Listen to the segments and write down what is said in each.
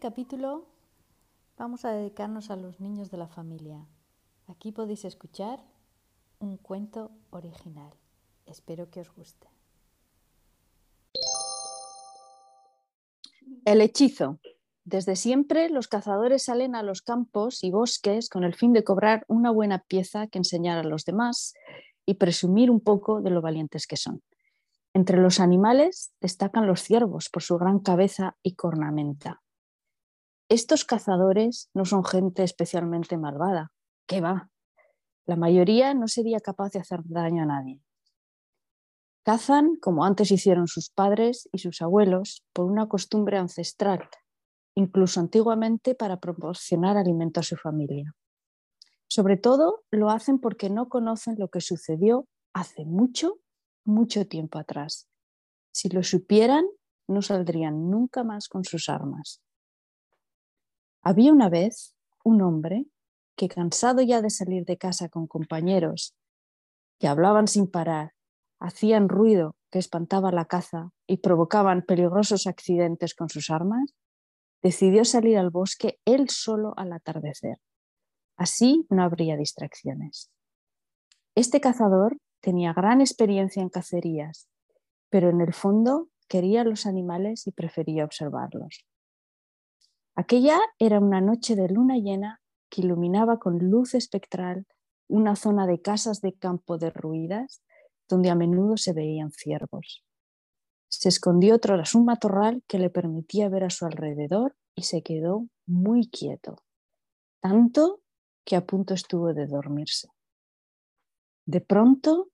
capítulo vamos a dedicarnos a los niños de la familia. Aquí podéis escuchar un cuento original. Espero que os guste. El hechizo. Desde siempre los cazadores salen a los campos y bosques con el fin de cobrar una buena pieza que enseñar a los demás y presumir un poco de lo valientes que son. Entre los animales destacan los ciervos por su gran cabeza y cornamenta. Estos cazadores no son gente especialmente malvada. ¿Qué va? La mayoría no sería capaz de hacer daño a nadie. Cazan como antes hicieron sus padres y sus abuelos por una costumbre ancestral, incluso antiguamente para proporcionar alimento a su familia. Sobre todo lo hacen porque no conocen lo que sucedió hace mucho, mucho tiempo atrás. Si lo supieran, no saldrían nunca más con sus armas. Había una vez un hombre que, cansado ya de salir de casa con compañeros que hablaban sin parar, hacían ruido que espantaba la caza y provocaban peligrosos accidentes con sus armas, decidió salir al bosque él solo al atardecer. Así no habría distracciones. Este cazador tenía gran experiencia en cacerías, pero en el fondo quería los animales y prefería observarlos. Aquella era una noche de luna llena que iluminaba con luz espectral una zona de casas de campo derruidas donde a menudo se veían ciervos. Se escondió tras un matorral que le permitía ver a su alrededor y se quedó muy quieto, tanto que a punto estuvo de dormirse. De pronto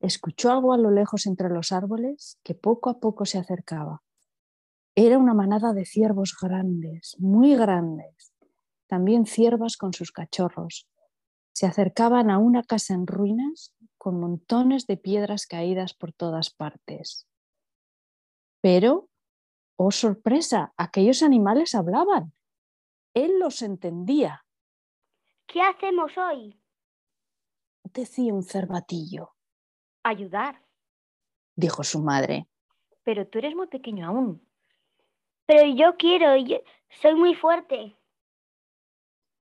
escuchó algo a lo lejos entre los árboles que poco a poco se acercaba. Era una manada de ciervos grandes, muy grandes, también ciervas con sus cachorros. Se acercaban a una casa en ruinas con montones de piedras caídas por todas partes. Pero, oh sorpresa, aquellos animales hablaban. Él los entendía. ¿Qué hacemos hoy? Decía un cervatillo. Ayudar, dijo su madre. Pero tú eres muy pequeño aún. Pero yo quiero, yo soy muy fuerte.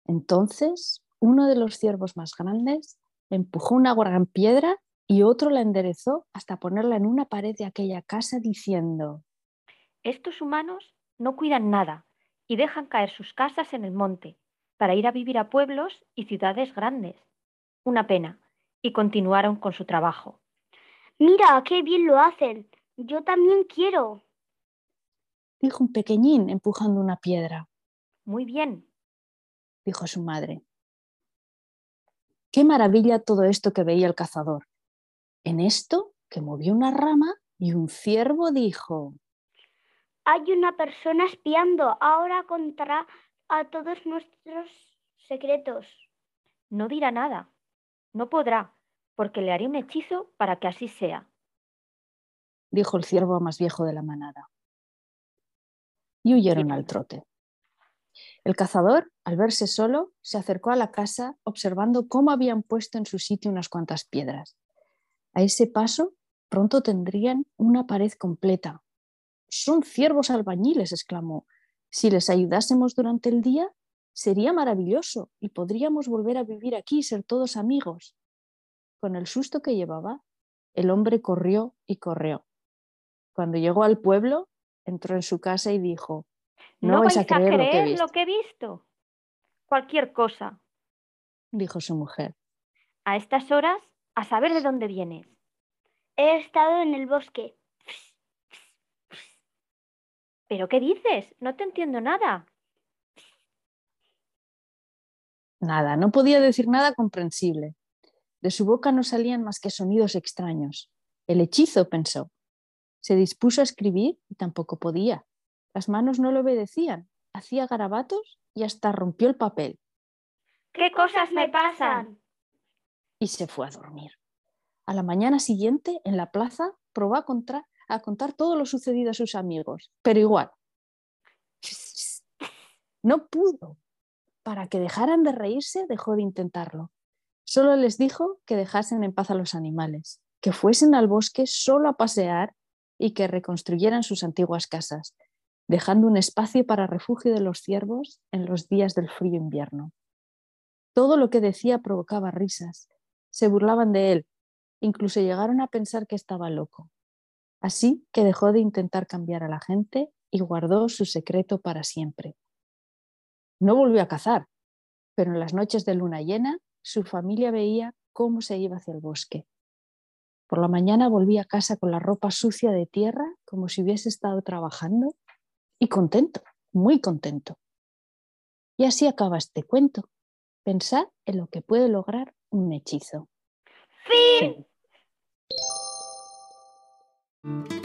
Entonces, uno de los ciervos más grandes empujó una gran piedra y otro la enderezó hasta ponerla en una pared de aquella casa diciendo, Estos humanos no cuidan nada y dejan caer sus casas en el monte para ir a vivir a pueblos y ciudades grandes. Una pena. Y continuaron con su trabajo. Mira, qué bien lo hacen. Yo también quiero dijo un pequeñín empujando una piedra. Muy bien, dijo su madre. Qué maravilla todo esto que veía el cazador. En esto que movió una rama y un ciervo dijo, Hay una persona espiando, ahora contará a todos nuestros secretos. No dirá nada, no podrá, porque le haré un hechizo para que así sea, dijo el ciervo más viejo de la manada y huyeron al trote. El cazador, al verse solo, se acercó a la casa observando cómo habían puesto en su sitio unas cuantas piedras. A ese paso, pronto tendrían una pared completa. Son ciervos albañiles, exclamó. Si les ayudásemos durante el día, sería maravilloso y podríamos volver a vivir aquí y ser todos amigos. Con el susto que llevaba, el hombre corrió y corrió. Cuando llegó al pueblo, entró en su casa y dijo, no, vais a creer, lo, que he visto. Cualquier cosa, dijo su mujer. A estas horas, a saber de dónde vienes. He estado en el bosque. ¿Pero qué dices? No te entiendo nada. Nada, no podía decir nada comprensible. De su boca no salían más que sonidos extraños. El hechizo, pensó. Se dispuso a escribir y tampoco podía. Las manos no lo obedecían. Hacía garabatos y hasta rompió el papel. ¿Qué cosas me pasan? Y se fue a dormir. A la mañana siguiente, en la plaza, probó a, a contar todo lo sucedido a sus amigos, pero igual. No pudo. Para que dejaran de reírse, dejó de intentarlo. Solo les dijo que dejasen en paz a los animales, que fuesen al bosque solo a pasear y que reconstruyeran sus antiguas casas. dejando un espacio para refugio de los ciervos en los días del frío invierno. Todo lo que decía provocaba risas. Se burlaban de él, incluso llegaron a pensar que estaba loco. Así que dejó de intentar cambiar a la gente y guardó su secreto para siempre. No volvió a cazar, pero en las noches de luna llena su familia veía cómo se iba hacia el bosque. Por la mañana volvía a casa con la ropa sucia de tierra, como si hubiese estado trabajando, y contento, muy contento. Y así acaba este cuento. Pensad en lo que puede lograr un hechizo. Fin. Fin.